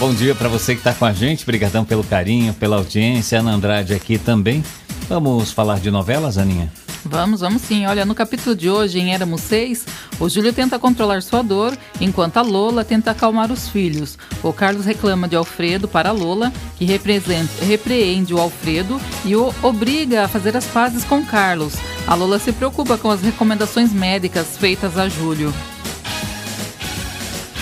Bom dia para você que está com a gente. Obrigadão pelo carinho, pela audiência. Ana Andrade aqui também. Vamos falar de novelas, Aninha? Vamos, vamos sim. Olha, no capítulo de hoje, em Éramos Seis, o Júlio tenta controlar sua dor, enquanto a Lola tenta acalmar os filhos. O Carlos reclama de Alfredo para a Lola, que repreende o Alfredo e o obriga a fazer as pazes com Carlos. A Lola se preocupa com as recomendações médicas feitas a Júlio.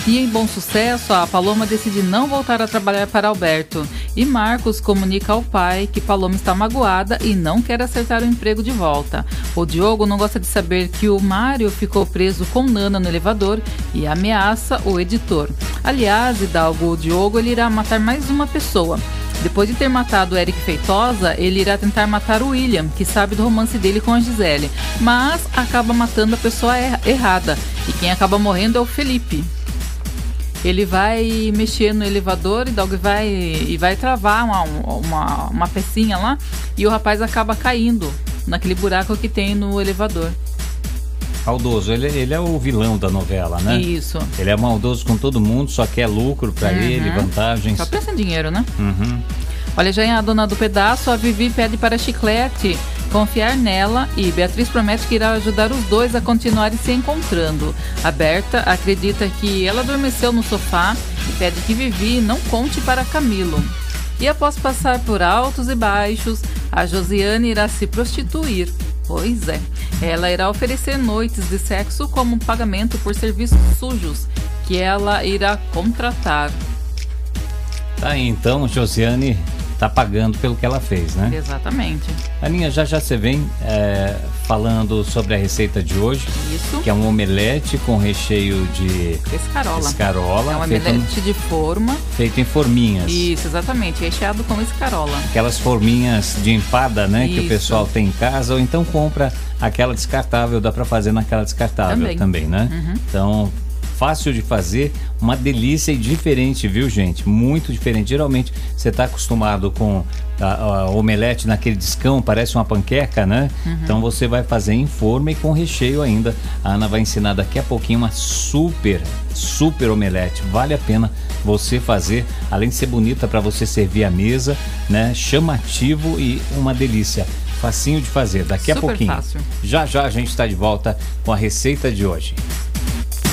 E em bom sucesso, a Paloma decide não voltar a trabalhar para Alberto. E Marcos comunica ao pai que Paloma está magoada e não quer acertar o emprego de volta. O Diogo não gosta de saber que o Mário ficou preso com Nana no elevador e ameaça o editor. Aliás, Hidalgo, o Diogo ele irá matar mais uma pessoa. Depois de ter matado Eric Feitosa, ele irá tentar matar o William, que sabe do romance dele com a Gisele, mas acaba matando a pessoa er errada. E quem acaba morrendo é o Felipe. Ele vai mexer no elevador e Dog vai e vai travar uma, uma, uma pecinha lá e o rapaz acaba caindo naquele buraco que tem no elevador. Maldoso, ele, ele é o vilão da novela, né? Isso. Ele é maldoso com todo mundo, só quer lucro para uhum. ele, vantagens. Só pensa em dinheiro, né? Uhum. Olha, já em A Dona do Pedaço, a Vivi pede para Chiclete confiar nela e Beatriz promete que irá ajudar os dois a continuarem se encontrando. A Berta acredita que ela adormeceu no sofá e pede que Vivi não conte para Camilo. E após passar por altos e baixos, a Josiane irá se prostituir. Pois é, ela irá oferecer noites de sexo como pagamento por serviços sujos que ela irá contratar. Tá então, Josiane tá pagando pelo que ela fez, né? Exatamente. Aninha, já já você vem é, falando sobre a receita de hoje. Isso. Que é um omelete com recheio de escarola. escarola é um omelete de forma. Feito em forminhas. Isso, exatamente. Recheado com escarola. Aquelas forminhas de empada, né? Isso. Que o pessoal tem em casa. Ou então compra aquela descartável. Dá para fazer naquela descartável também, também né? Uhum. Então fácil de fazer, uma delícia e diferente, viu, gente? Muito diferente. Geralmente você está acostumado com a, a, omelete naquele discão, parece uma panqueca, né? Uhum. Então você vai fazer em forma e com recheio ainda. A Ana vai ensinar daqui a pouquinho uma super, super omelete. Vale a pena você fazer, além de ser bonita para você servir à mesa, né? Chamativo e uma delícia. Facinho de fazer, daqui Super a pouquinho. Fácil. Já já a gente está de volta com a receita de hoje.